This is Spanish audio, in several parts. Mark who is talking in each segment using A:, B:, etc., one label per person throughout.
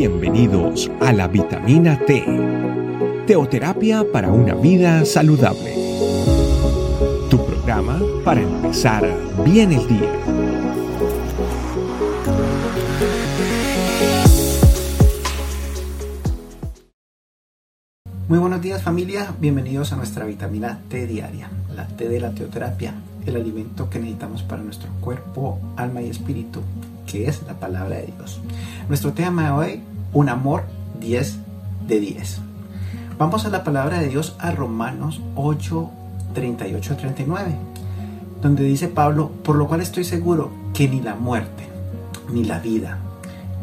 A: Bienvenidos a la vitamina T, teoterapia para una vida saludable. Tu programa para empezar bien el día.
B: Muy buenos días familia, bienvenidos a nuestra vitamina T diaria, la T de la teoterapia, el alimento que necesitamos para nuestro cuerpo, alma y espíritu que es la palabra de Dios. Nuestro tema de hoy, un amor 10 de 10. Vamos a la palabra de Dios a Romanos 8, 38 39, donde dice Pablo, por lo cual estoy seguro que ni la muerte, ni la vida,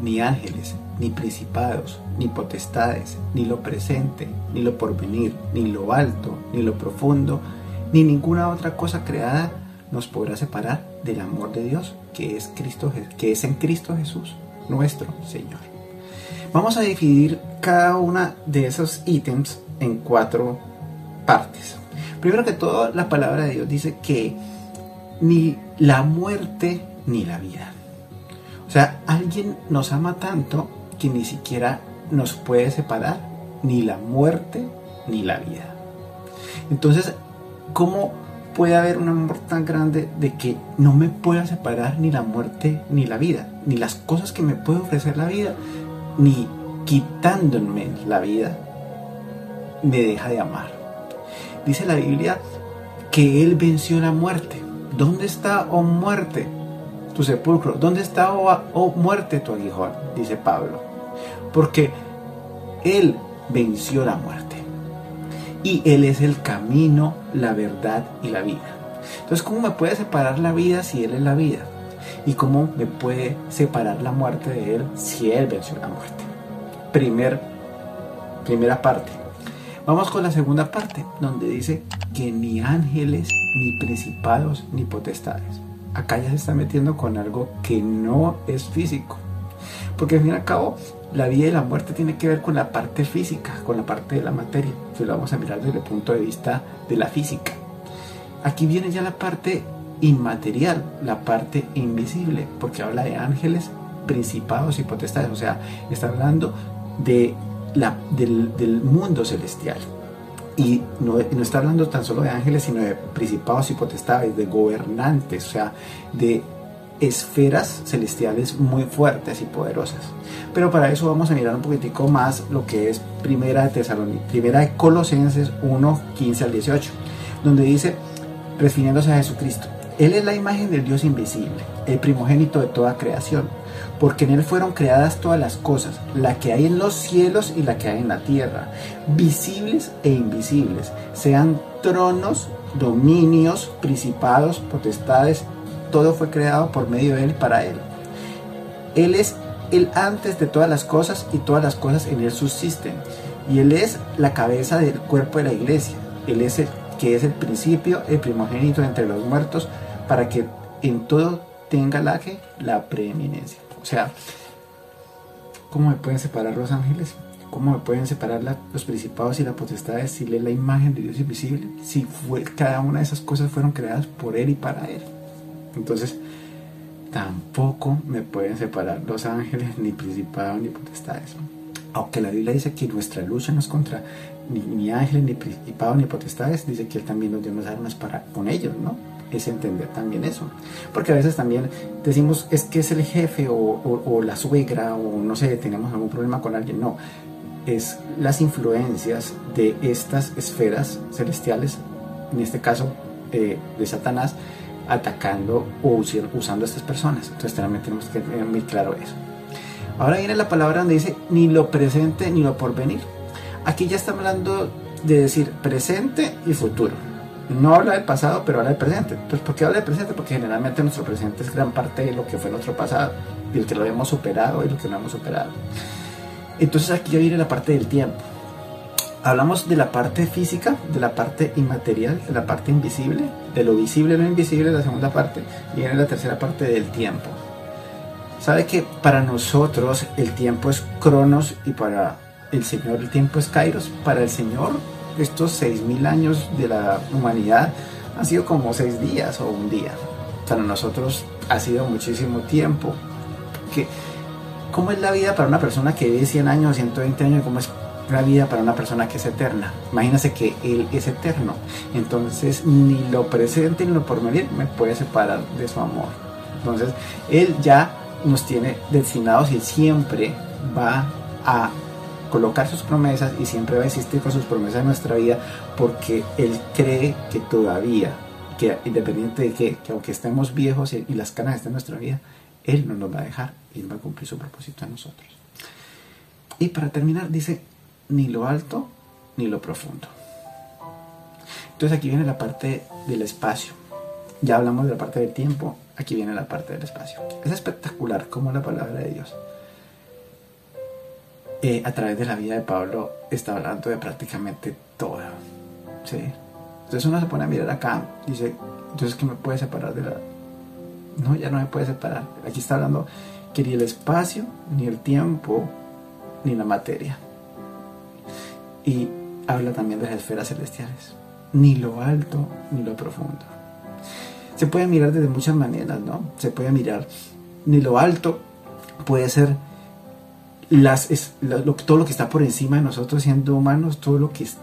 B: ni ángeles, ni principados, ni potestades, ni lo presente, ni lo porvenir, ni lo alto, ni lo profundo, ni ninguna otra cosa creada nos podrá separar del amor de Dios que es, Cristo, que es en Cristo Jesús, nuestro Señor. Vamos a dividir cada una de esos ítems en cuatro partes. Primero que todo, la palabra de Dios dice que ni la muerte ni la vida. O sea, alguien nos ama tanto que ni siquiera nos puede separar ni la muerte ni la vida. Entonces, ¿cómo puede haber un amor tan grande de que no me pueda separar ni la muerte ni la vida, ni las cosas que me puede ofrecer la vida, ni quitándome la vida, me deja de amar. Dice la Biblia que Él venció la muerte. ¿Dónde está, oh muerte, tu sepulcro? ¿Dónde está, oh, oh muerte, tu aguijón? Dice Pablo. Porque Él venció la muerte y Él es el camino, la verdad y la vida. Entonces, ¿cómo me puede separar la vida si Él es la vida? ¿Y cómo me puede separar la muerte de Él si Él venció la muerte? Primer, primera parte. Vamos con la segunda parte, donde dice que ni ángeles, ni principados, ni potestades. Acá ya se está metiendo con algo que no es físico. Porque al fin y al cabo, la vida y la muerte tiene que ver con la parte física, con la parte de la materia. Si lo vamos a mirar desde el punto de vista de la física. Aquí viene ya la parte inmaterial, la parte invisible, porque habla de ángeles, principados y potestades. O sea, está hablando de la, del, mundo celestial. Y no, no, está hablando tan solo de ángeles, sino de principados y potestades, de gobernantes, o sea, de esferas celestiales muy fuertes y poderosas. Pero para eso vamos a mirar un poquitico más lo que es Primera de Tesalónica, Primera de Colosenses 1, 15 al 18, donde dice, refiriéndose a Jesucristo, Él es la imagen del Dios invisible, el primogénito de toda creación, porque en Él fueron creadas todas las cosas, la que hay en los cielos y la que hay en la tierra, visibles e invisibles, sean tronos, dominios, principados, potestades, todo fue creado por medio de Él para Él. Él es el antes de todas las cosas y todas las cosas en Él subsisten. Y Él es la cabeza del cuerpo de la iglesia. Él es el que es el principio, el primogénito entre los muertos, para que en todo tenga la, que, la preeminencia. O sea, ¿cómo me pueden separar los ángeles? ¿Cómo me pueden separar los principados y las potestades si lee la imagen de Dios invisible? Si cada una de esas cosas fueron creadas por Él y para Él. Entonces, tampoco me pueden separar los ángeles, ni principados, ni potestades. Aunque la Biblia dice que nuestra lucha no es contra ni, ángeles, ni principados, ni potestades, dice que Él también nos dio unas armas para con ellos, ¿no? Es entender también eso. Porque a veces también decimos, es que es el jefe o, la suegra o no sé, tenemos algún problema con alguien. No, es las influencias de estas esferas celestiales, en este caso eh, de Satanás, atacando o usando a estas personas. Entonces también tenemos que tener muy claro eso. Ahora viene la palabra donde dice ni lo presente ni lo porvenir. Aquí ya está hablando de decir presente y futuro. No habla del pasado, pero habla del presente. ¿por qué habla del presente? Porque generalmente nuestro presente es gran parte de lo que fue nuestro pasado y el que lo hemos superado y lo que no hemos superado. Entonces aquí ya viene la parte del tiempo hablamos de la parte física, de la parte inmaterial, de la parte invisible, de lo visible, lo invisible, la segunda parte, y viene la tercera parte del tiempo. Sabe que para nosotros el tiempo es cronos y para el Señor el tiempo es kairos. Para el Señor estos 6.000 años de la humanidad han sido como seis días o un día. Para nosotros ha sido muchísimo tiempo. Que ¿Cómo es la vida para una persona que vive 100 años o 120 años? ¿Cómo es la vida para una persona que es eterna? Imagínese que Él es eterno. Entonces, ni lo presente ni lo porvenir me puede separar de su amor. Entonces, Él ya nos tiene destinados y siempre va a colocar sus promesas y siempre va a existir con sus promesas en nuestra vida porque Él cree que todavía, que independiente de que, aunque estemos viejos y, las canas estén en nuestra vida, Él no nos va a dejar y Él va a cumplir su propósito en nosotros. Y para terminar dice, ni lo alto ni lo profundo. Entonces aquí viene la parte del espacio. Ya hablamos de la parte del tiempo, aquí viene la parte del espacio. Es espectacular como la palabra de Dios eh, a través de la vida de Pablo está hablando de prácticamente todo. ¿sí? Entonces uno se pone a mirar acá y dice, entonces ¿qué me puede separar de la...? No, ya no me puede separar. Aquí está hablando que ni el espacio, ni el tiempo, ni la materia. Y habla también de las esferas celestiales. Ni lo alto, ni lo profundo. Se puede mirar desde muchas maneras, ¿no? Se puede mirar, ni lo alto puede ser todo lo que está por encima de nosotros siendo humanos, todo lo que es,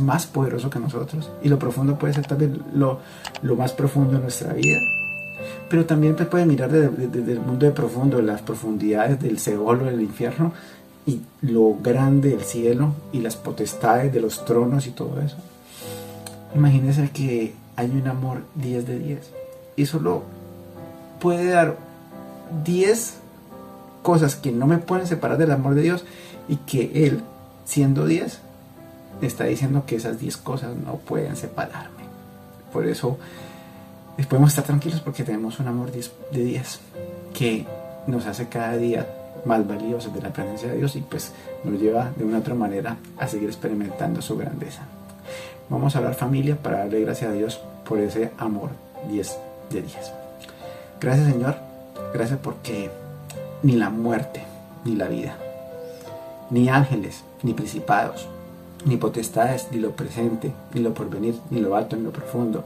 B: más poderoso que nosotros. Y lo profundo puede ser también lo, más profundo de nuestra vida. Pero también se puede mirar desde, el mundo de profundo, las profundidades del Seol del infierno, y lo grande del cielo y las potestades de los tronos y todo eso. Imagínense que hay un amor 10 de 10 y solo puede dar 10 cosas que no me pueden separar del amor de Dios y que Él, siendo 10, está diciendo que esas 10 cosas no pueden separarme. Por eso podemos estar tranquilos porque tenemos un amor de 10 que nos hace cada día más valiosos de la presencia de Dios y pues nos lleva de una otra manera a seguir experimentando su grandeza. Vamos a hablar familia para darle gracias a Dios por ese amor 10 de 10. Gracias Señor, gracias porque ni la muerte, ni la vida, ni ángeles, ni principados, ni potestades, ni lo presente, ni lo porvenir, ni lo alto, ni lo profundo,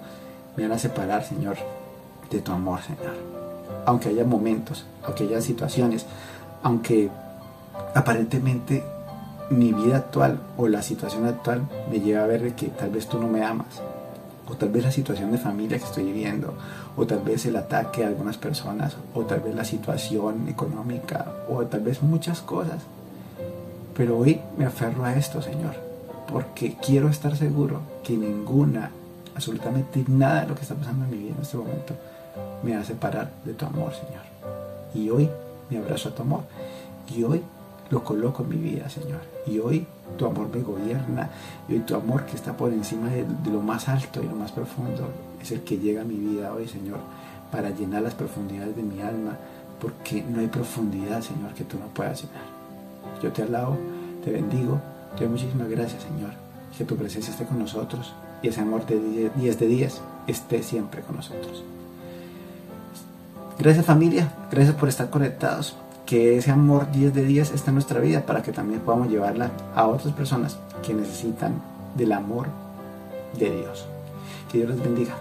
B: me van a separar, Señor, de tu amor, Señor. Aunque haya momentos, aunque haya situaciones, aunque aparentemente mi vida actual o la situación actual me lleva a ver que tal vez tú no me amas, o tal vez la situación de familia que estoy viviendo, o tal vez el ataque a algunas personas, o tal vez la situación económica, o tal vez muchas cosas. Pero hoy me aferro a esto, Señor, porque quiero estar seguro que ninguna, absolutamente nada de lo que está pasando en mi vida en este momento me va a separar de tu amor, Señor. Y hoy me abrazo a tu amor. Y hoy lo coloco en mi vida, Señor. Y hoy tu amor me gobierna. Y hoy tu amor que está por encima de, lo más alto y lo más profundo es el que llega a mi vida hoy, Señor, para llenar las profundidades de mi alma. Porque no hay profundidad, Señor, que tú no puedas llenar. Yo te alabo, te bendigo, te doy muchísimas gracias, Señor. Que tu presencia esté con nosotros y ese amor de 10 de 10 esté siempre con nosotros. Gracias familia, gracias por estar conectados que ese amor 10 de 10 está en nuestra vida para que también podamos llevarla a otras personas que necesitan del amor de Dios. Que Dios les bendiga.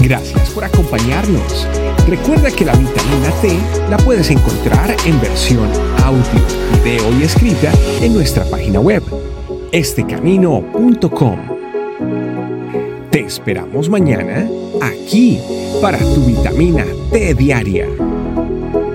A: Gracias por acompañarnos. Recuerda que la vitamina T la puedes encontrar en versión audio, video y escrita en nuestra página web, estecamino.com. Te esperamos mañana aquí para tu vitamina T diaria.